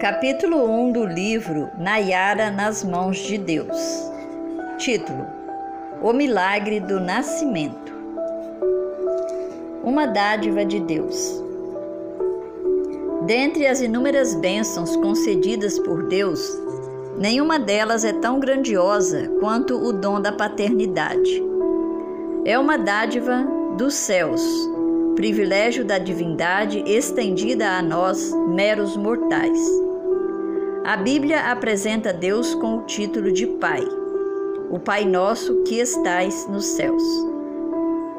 Capítulo 1 do livro Nayara nas mãos de Deus. Título: O milagre do nascimento. Uma dádiva de Deus. Dentre as inúmeras bênçãos concedidas por Deus, nenhuma delas é tão grandiosa quanto o dom da paternidade. É uma dádiva dos céus, privilégio da divindade estendida a nós, meros mortais. A Bíblia apresenta Deus com o título de Pai, o Pai nosso que estais nos céus.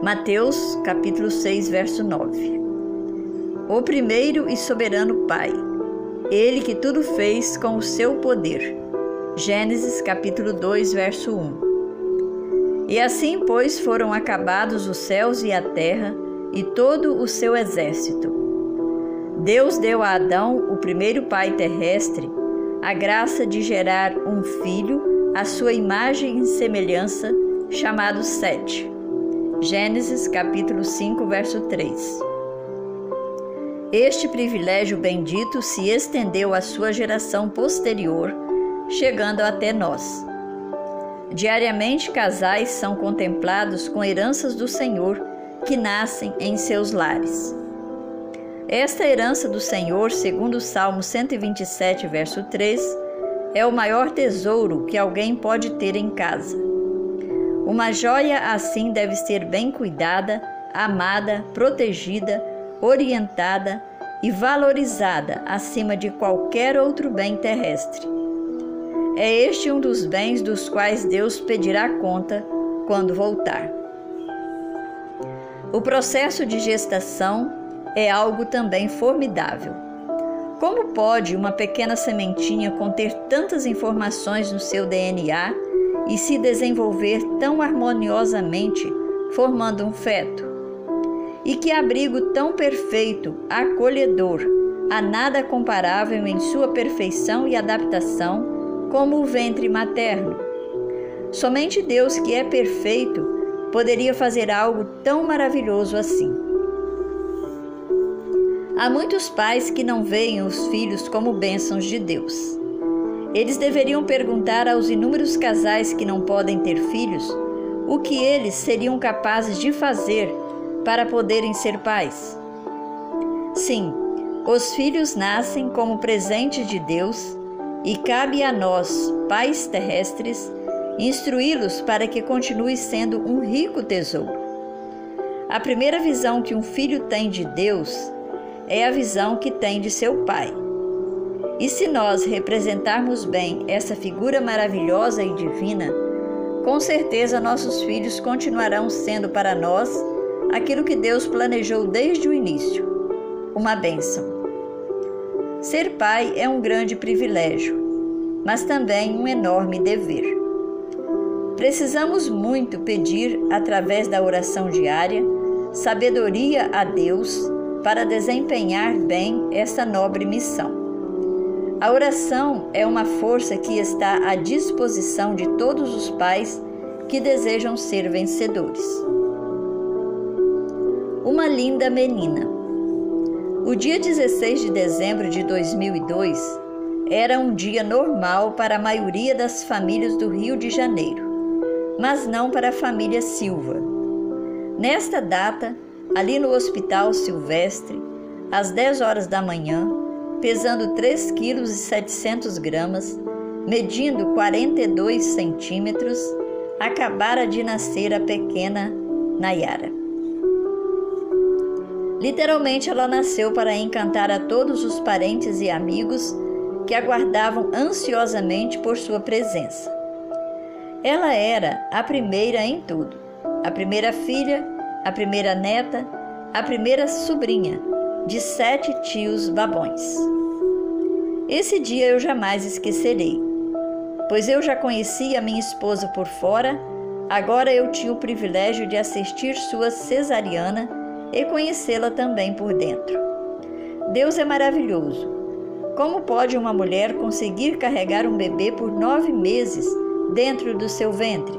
Mateus, capítulo 6, verso 9. O primeiro e soberano Pai, ele que tudo fez com o seu poder. Gênesis, capítulo 2, verso 1. E assim, pois, foram acabados os céus e a terra e todo o seu exército. Deus deu a Adão, o primeiro pai terrestre, a graça de gerar um filho à sua imagem e semelhança, chamado Sete. Gênesis capítulo 5, verso 3. Este privilégio bendito se estendeu à sua geração posterior, chegando até nós. Diariamente, casais são contemplados com heranças do Senhor que nascem em seus lares. Esta herança do Senhor, segundo o Salmo 127, verso 3, é o maior tesouro que alguém pode ter em casa. Uma joia assim deve ser bem cuidada, amada, protegida, orientada e valorizada acima de qualquer outro bem terrestre. É este um dos bens dos quais Deus pedirá conta quando voltar. O processo de gestação é algo também formidável. Como pode uma pequena sementinha conter tantas informações no seu DNA e se desenvolver tão harmoniosamente, formando um feto? E que abrigo tão perfeito, acolhedor, a nada comparável em sua perfeição e adaptação como o ventre materno. Somente Deus, que é perfeito, poderia fazer algo tão maravilhoso assim. Há muitos pais que não veem os filhos como bênçãos de Deus. Eles deveriam perguntar aos inúmeros casais que não podem ter filhos o que eles seriam capazes de fazer para poderem ser pais. Sim, os filhos nascem como presente de Deus e cabe a nós, pais terrestres, instruí-los para que continue sendo um rico tesouro. A primeira visão que um filho tem de Deus é a visão que tem de seu pai. E se nós representarmos bem essa figura maravilhosa e divina, com certeza nossos filhos continuarão sendo para nós aquilo que Deus planejou desde o início uma bênção. Ser pai é um grande privilégio, mas também um enorme dever. Precisamos muito pedir, através da oração diária, sabedoria a Deus para desempenhar bem essa nobre missão. A oração é uma força que está à disposição de todos os pais que desejam ser vencedores. Uma linda menina. O dia 16 de dezembro de 2002 era um dia normal para a maioria das famílias do Rio de Janeiro mas não para a família Silva. Nesta data, ali no Hospital Silvestre, às 10 horas da manhã, pesando 3 kg 700 gramas, medindo 42 centímetros, acabara de nascer a pequena Nayara. Literalmente, ela nasceu para encantar a todos os parentes e amigos que aguardavam ansiosamente por sua presença. Ela era a primeira em tudo: a primeira filha, a primeira neta, a primeira sobrinha de sete tios babões. Esse dia eu jamais esquecerei, pois eu já conhecia minha esposa por fora, agora eu tinha o privilégio de assistir sua cesariana e conhecê-la também por dentro. Deus é maravilhoso. Como pode uma mulher conseguir carregar um bebê por nove meses? dentro do seu ventre.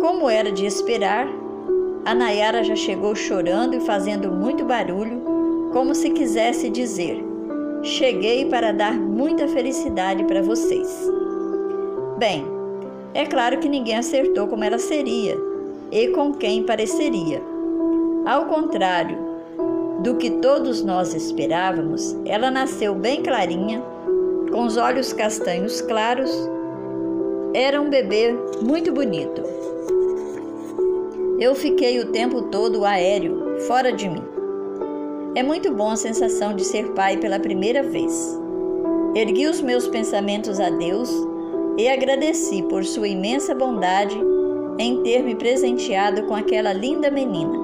Como era de esperar, a Nayara já chegou chorando e fazendo muito barulho, como se quisesse dizer: cheguei para dar muita felicidade para vocês. Bem, é claro que ninguém acertou como ela seria e com quem pareceria. Ao contrário do que todos nós esperávamos, ela nasceu bem clarinha, com os olhos castanhos claros. Era um bebê muito bonito. Eu fiquei o tempo todo aéreo, fora de mim. É muito bom a sensação de ser pai pela primeira vez. Ergui os meus pensamentos a Deus e agradeci por sua imensa bondade em ter me presenteado com aquela linda menina.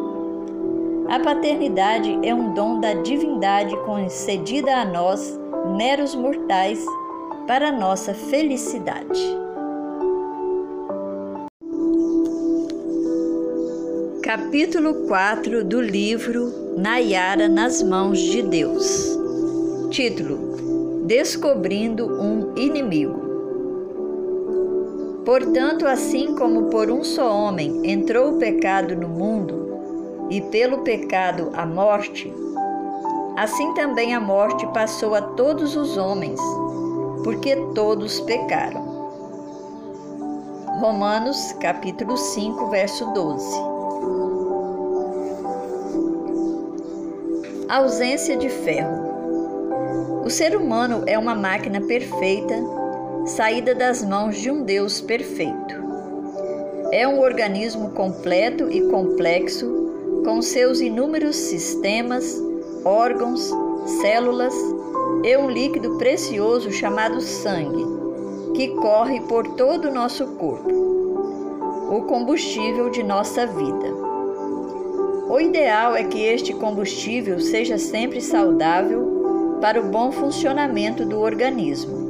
A paternidade é um dom da divindade concedida a nós, meros mortais, para nossa felicidade. Capítulo 4 do livro Nayara nas mãos de Deus. Título: Descobrindo um inimigo. Portanto, assim como por um só homem entrou o pecado no mundo, e pelo pecado a morte, assim também a morte passou a todos os homens, porque todos pecaram. Romanos capítulo 5, verso 12. Ausência de ferro. O ser humano é uma máquina perfeita, saída das mãos de um Deus perfeito. É um organismo completo e complexo, com seus inúmeros sistemas, órgãos, células e um líquido precioso chamado sangue, que corre por todo o nosso corpo, o combustível de nossa vida. O ideal é que este combustível seja sempre saudável para o bom funcionamento do organismo.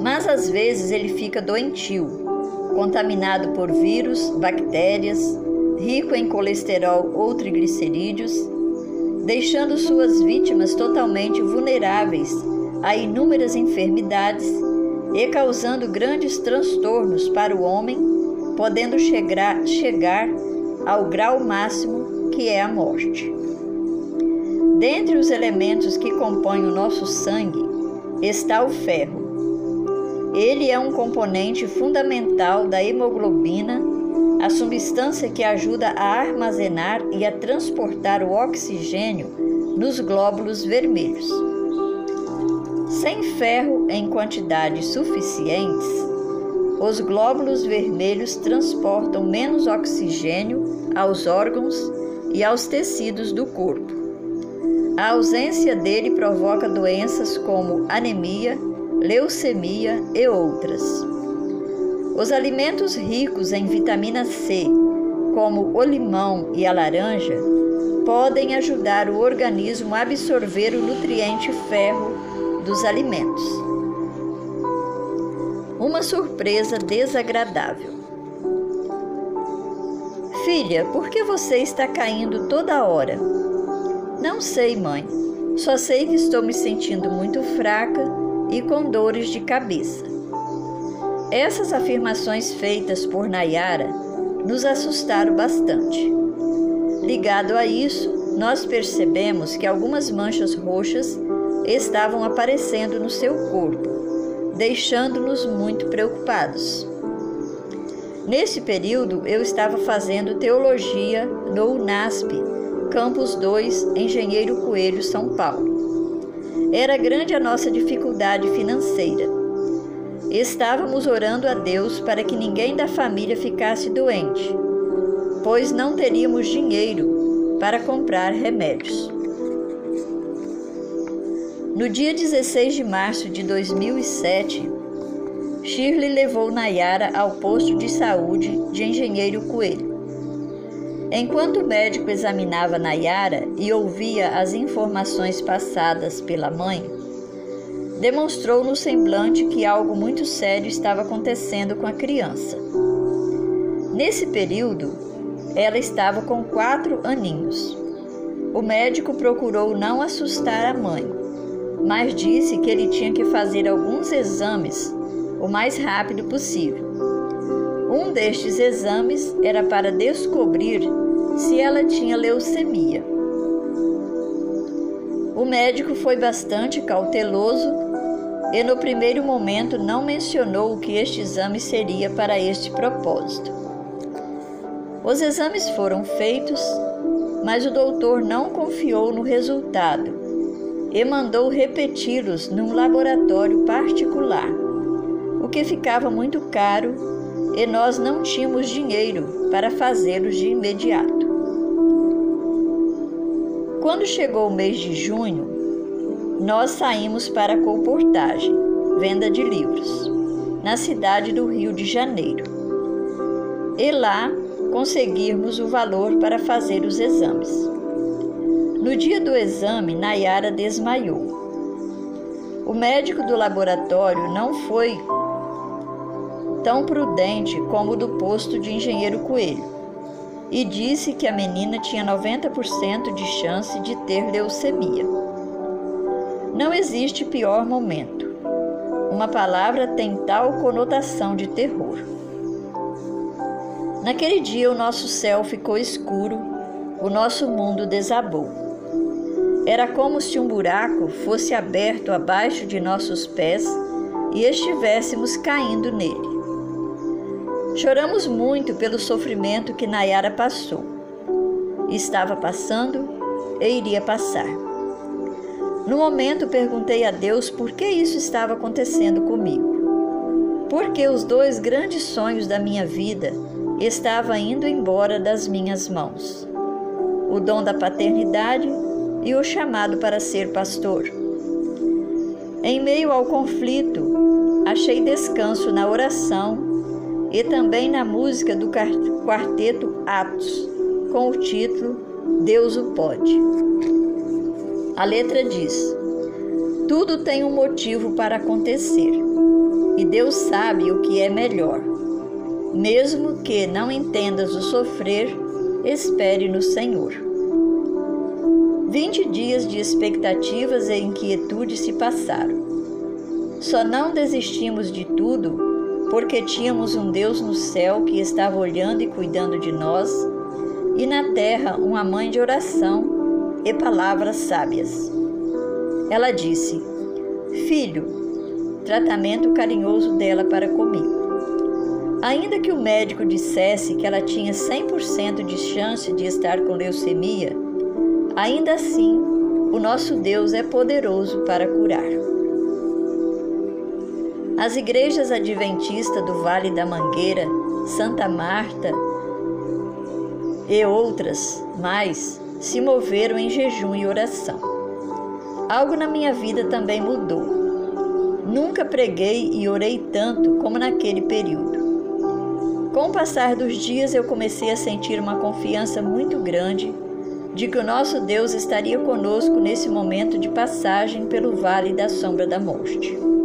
Mas às vezes ele fica doentio, contaminado por vírus, bactérias, rico em colesterol ou triglicerídeos, deixando suas vítimas totalmente vulneráveis a inúmeras enfermidades e causando grandes transtornos para o homem, podendo chegar, chegar ao grau máximo que é a morte. Dentre os elementos que compõem o nosso sangue está o ferro. Ele é um componente fundamental da hemoglobina, a substância que ajuda a armazenar e a transportar o oxigênio nos glóbulos vermelhos. Sem ferro em quantidades suficientes, os glóbulos vermelhos transportam menos oxigênio aos órgãos e aos tecidos do corpo. A ausência dele provoca doenças como anemia, leucemia e outras. Os alimentos ricos em vitamina C, como o limão e a laranja, podem ajudar o organismo a absorver o nutriente ferro dos alimentos. Uma surpresa desagradável. Filha, por que você está caindo toda hora? Não sei, mãe. Só sei que estou me sentindo muito fraca e com dores de cabeça. Essas afirmações feitas por Nayara nos assustaram bastante. Ligado a isso, nós percebemos que algumas manchas roxas estavam aparecendo no seu corpo, deixando-nos muito preocupados. Nesse período, eu estava fazendo teologia no UNASP, Campus 2, Engenheiro Coelho, São Paulo. Era grande a nossa dificuldade financeira. Estávamos orando a Deus para que ninguém da família ficasse doente, pois não teríamos dinheiro para comprar remédios. No dia 16 de março de 2007, Shirley levou Nayara ao posto de saúde de Engenheiro Coelho. Enquanto o médico examinava Nayara e ouvia as informações passadas pela mãe, demonstrou no semblante que algo muito sério estava acontecendo com a criança. Nesse período, ela estava com quatro aninhos. O médico procurou não assustar a mãe, mas disse que ele tinha que fazer alguns exames o mais rápido possível. Um destes exames era para descobrir se ela tinha leucemia. O médico foi bastante cauteloso e, no primeiro momento, não mencionou que este exame seria para este propósito. Os exames foram feitos, mas o doutor não confiou no resultado e mandou repeti-los num laboratório particular, que ficava muito caro e nós não tínhamos dinheiro para fazê-los de imediato. Quando chegou o mês de junho, nós saímos para a colportagem, venda de livros, na cidade do Rio de Janeiro. E lá conseguirmos o valor para fazer os exames. No dia do exame, Nayara desmaiou. O médico do laboratório não foi tão prudente como o do posto de engenheiro Coelho e disse que a menina tinha 90% de chance de ter leucemia. Não existe pior momento. Uma palavra tem tal conotação de terror. Naquele dia, o nosso céu ficou escuro, o nosso mundo desabou. Era como se um buraco fosse aberto abaixo de nossos pés e estivéssemos caindo nele. Choramos muito pelo sofrimento que Nayara passou. Estava passando e iria passar. No momento, perguntei a Deus por que isso estava acontecendo comigo. Porque os dois grandes sonhos da minha vida estava indo embora das minhas mãos: o dom da paternidade e o chamado para ser pastor. Em meio ao conflito, achei descanso na oração e também na música do quarteto Atos, com o título Deus o Pode. A letra diz: Tudo tem um motivo para acontecer e Deus sabe o que é melhor. Mesmo que não entendas o sofrer, espere no Senhor. Vinte dias de expectativas e inquietude se passaram. Só não desistimos de tudo porque tínhamos um Deus no céu que estava olhando e cuidando de nós, e na terra uma mãe de oração e palavras sábias. Ela disse: Filho, tratamento carinhoso dela para comigo. Ainda que o médico dissesse que ela tinha 100% de chance de estar com leucemia, ainda assim, o nosso Deus é poderoso para curar. As igrejas adventistas do Vale da Mangueira, Santa Marta e outras mais se moveram em jejum e oração. Algo na minha vida também mudou. Nunca preguei e orei tanto como naquele período. Com o passar dos dias, eu comecei a sentir uma confiança muito grande de que o nosso Deus estaria conosco nesse momento de passagem pelo vale da sombra da morte.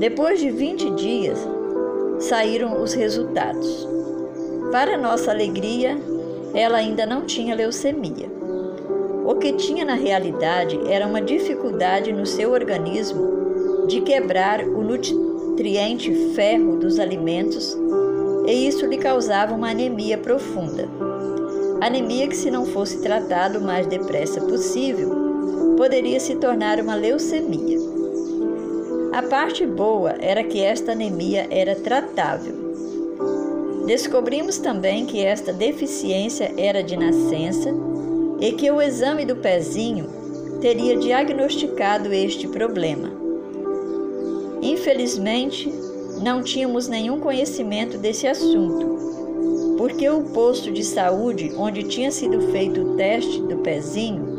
Depois de 20 dias, saíram os resultados. Para nossa alegria, ela ainda não tinha leucemia. O que tinha na realidade era uma dificuldade no seu organismo de quebrar o nutriente ferro dos alimentos e isso lhe causava uma anemia profunda. Anemia que, se não fosse tratado o mais depressa possível, poderia se tornar uma leucemia. A parte boa era que esta anemia era tratável. Descobrimos também que esta deficiência era de nascença e que o exame do pezinho teria diagnosticado este problema. Infelizmente, não tínhamos nenhum conhecimento desse assunto, porque o posto de saúde onde tinha sido feito o teste do pezinho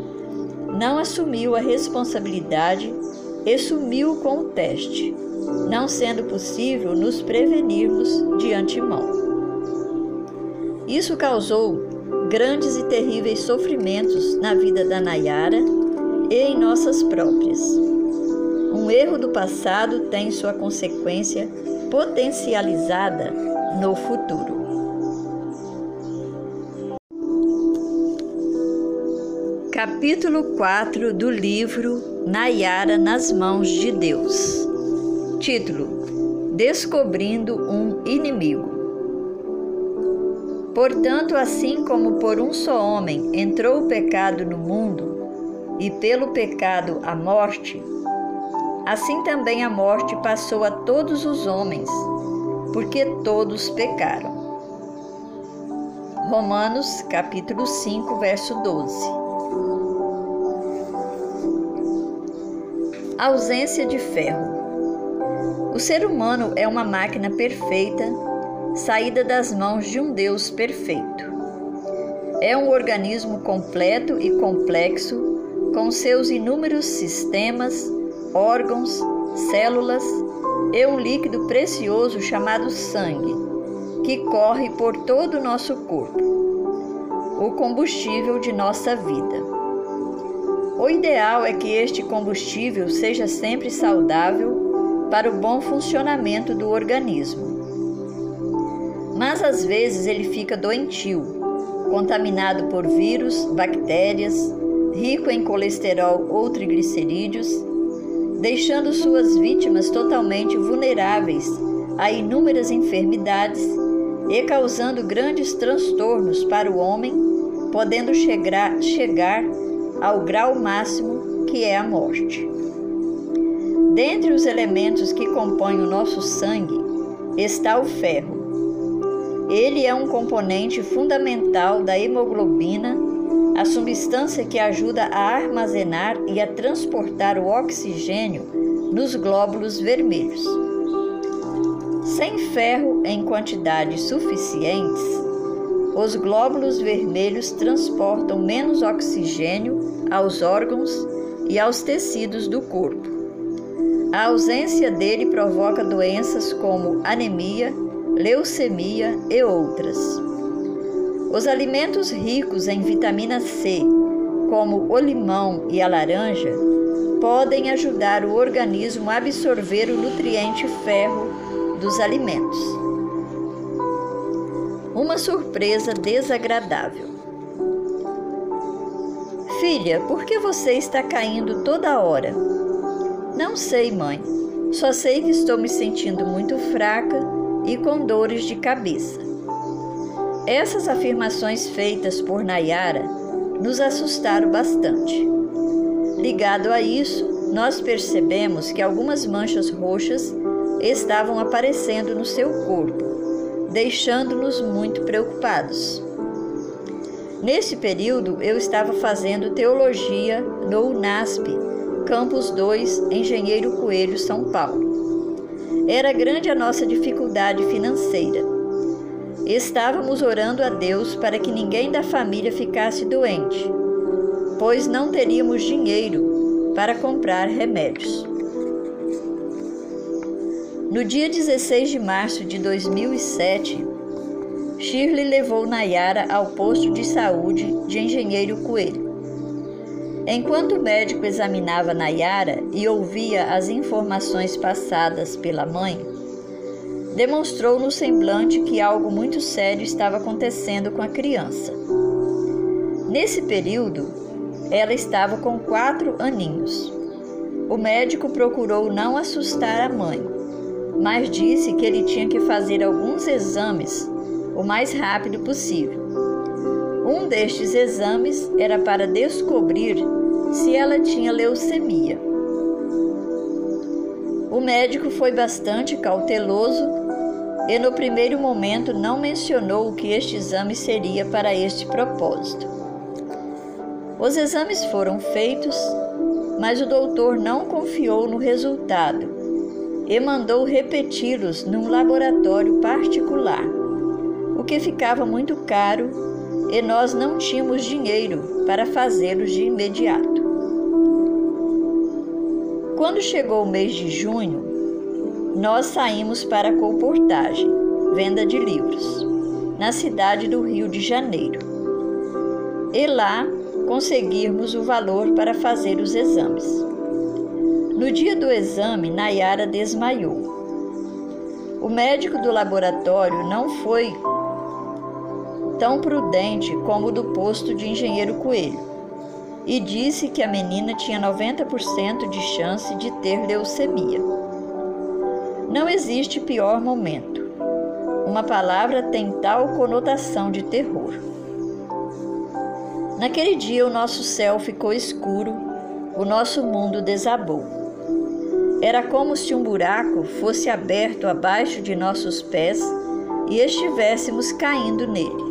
não assumiu a responsabilidade e sumiu com o teste, não sendo possível nos prevenirmos de antemão. Isso causou grandes e terríveis sofrimentos na vida da Nayara e em nossas próprias. Um erro do passado tem sua consequência potencializada no futuro. Capítulo 4 do livro Nayara nas mãos de Deus. Título: Descobrindo um inimigo. Portanto, assim como por um só homem entrou o pecado no mundo, e pelo pecado a morte, assim também a morte passou a todos os homens, porque todos pecaram. Romanos capítulo 5, verso 12. Ausência de ferro. O ser humano é uma máquina perfeita, saída das mãos de um Deus perfeito. É um organismo completo e complexo, com seus inúmeros sistemas, órgãos, células e um líquido precioso chamado sangue, que corre por todo o nosso corpo, o combustível de nossa vida. O ideal é que este combustível seja sempre saudável para o bom funcionamento do organismo. Mas às vezes ele fica doentio contaminado por vírus, bactérias, rico em colesterol ou triglicerídeos, deixando suas vítimas totalmente vulneráveis a inúmeras enfermidades e causando grandes transtornos para o homem, podendo chegar, chegar ao grau máximo que é a morte. Dentre os elementos que compõem o nosso sangue está o ferro, ele é um componente fundamental da hemoglobina, a substância que ajuda a armazenar e a transportar o oxigênio nos glóbulos vermelhos. Sem ferro em quantidades suficientes, os glóbulos vermelhos transportam menos oxigênio aos órgãos e aos tecidos do corpo. A ausência dele provoca doenças como anemia, leucemia e outras. Os alimentos ricos em vitamina C, como o limão e a laranja, podem ajudar o organismo a absorver o nutriente ferro dos alimentos. Uma surpresa desagradável. Filha, por que você está caindo toda hora? Não sei, mãe. Só sei que estou me sentindo muito fraca e com dores de cabeça. Essas afirmações feitas por Nayara nos assustaram bastante. Ligado a isso, nós percebemos que algumas manchas roxas estavam aparecendo no seu corpo, deixando-nos muito preocupados. Nesse período, eu estava fazendo teologia no UNASP, Campus 2, Engenheiro Coelho, São Paulo. Era grande a nossa dificuldade financeira. Estávamos orando a Deus para que ninguém da família ficasse doente, pois não teríamos dinheiro para comprar remédios. No dia 16 de março de 2007, Shirley levou Nayara ao posto de saúde de Engenheiro Coelho. Enquanto o médico examinava Nayara e ouvia as informações passadas pela mãe, demonstrou no semblante que algo muito sério estava acontecendo com a criança. Nesse período, ela estava com quatro aninhos. O médico procurou não assustar a mãe, mas disse que ele tinha que fazer alguns exames o mais rápido possível. Um destes exames era para descobrir se ela tinha leucemia. O médico foi bastante cauteloso e, no primeiro momento, não mencionou que este exame seria para este propósito. Os exames foram feitos, mas o doutor não confiou no resultado e mandou repeti-los num laboratório particular, o que ficava muito caro e nós não tínhamos dinheiro para fazê-los de imediato. Quando chegou o mês de junho, nós saímos para a colportagem, venda de livros, na cidade do Rio de Janeiro. E lá conseguirmos o valor para fazer os exames. No dia do exame, Nayara desmaiou. O médico do laboratório não foi tão prudente como o do posto de engenheiro Coelho, e disse que a menina tinha 90% de chance de ter leucemia. Não existe pior momento. Uma palavra tem tal conotação de terror. Naquele dia o nosso céu ficou escuro o nosso mundo desabou. Era como se um buraco fosse aberto abaixo de nossos pés e estivéssemos caindo nele.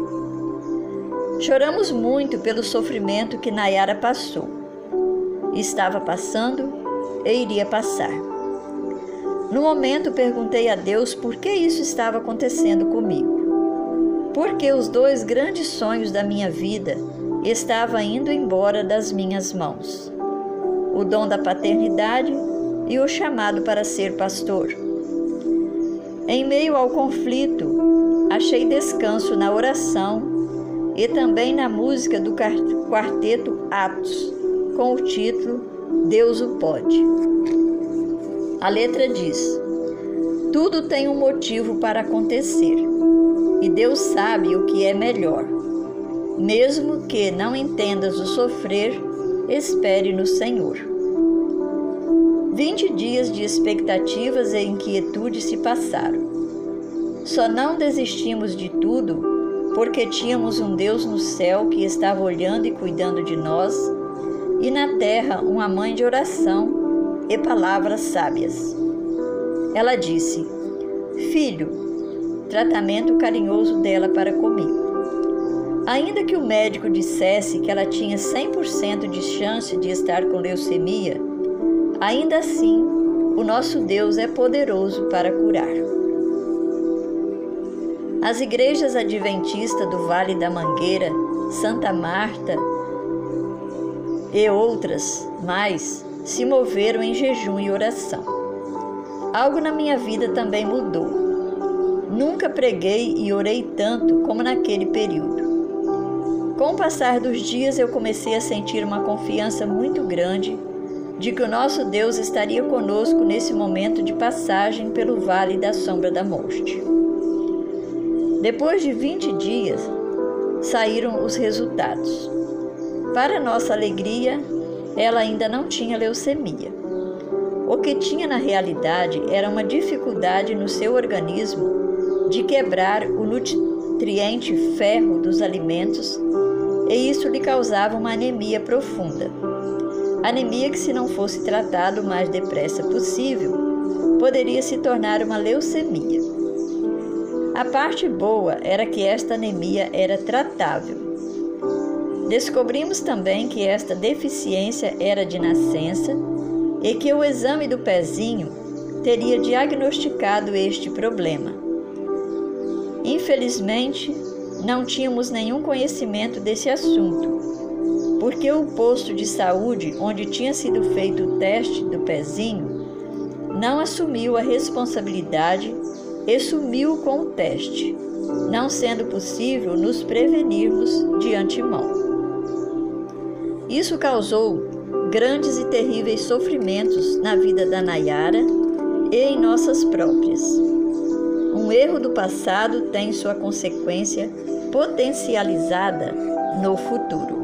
Choramos muito pelo sofrimento que Nayara passou. Estava passando e iria passar. No momento perguntei a Deus por que isso estava acontecendo comigo. Porque os dois grandes sonhos da minha vida estavam indo embora das minhas mãos: o dom da paternidade e o chamado para ser pastor. Em meio ao conflito, achei descanso na oração e também na música do quarteto Atos, com o título Deus o Pode. A letra diz: Tudo tem um motivo para acontecer e Deus sabe o que é melhor. Mesmo que não entendas o sofrer, espere no Senhor. Vinte dias de expectativas e inquietude se passaram. Só não desistimos de tudo porque tínhamos um Deus no céu que estava olhando e cuidando de nós, e na terra uma mãe de oração e palavras sábias. Ela disse: Filho, tratamento carinhoso dela para comigo. Ainda que o médico dissesse que ela tinha 100% de chance de estar com leucemia, ainda assim, o nosso Deus é poderoso para curar. As igrejas adventistas do Vale da Mangueira, Santa Marta e outras mais se moveram em jejum e oração. Algo na minha vida também mudou. Nunca preguei e orei tanto como naquele período. Com o passar dos dias, eu comecei a sentir uma confiança muito grande de que o nosso Deus estaria conosco nesse momento de passagem pelo vale da sombra da morte. Depois de 20 dias, saíram os resultados. Para nossa alegria, ela ainda não tinha leucemia. O que tinha na realidade era uma dificuldade no seu organismo de quebrar o nutriente ferro dos alimentos e isso lhe causava uma anemia profunda. Anemia que, se não fosse tratado o mais depressa possível, poderia se tornar uma leucemia. A parte boa era que esta anemia era tratável. Descobrimos também que esta deficiência era de nascença e que o exame do pezinho teria diagnosticado este problema. Infelizmente, não tínhamos nenhum conhecimento desse assunto, porque o posto de saúde onde tinha sido feito o teste do pezinho não assumiu a responsabilidade e sumiu com o teste, não sendo possível nos prevenirmos de antemão. Isso causou grandes e terríveis sofrimentos na vida da Nayara e em nossas próprias. Um erro do passado tem sua consequência potencializada no futuro.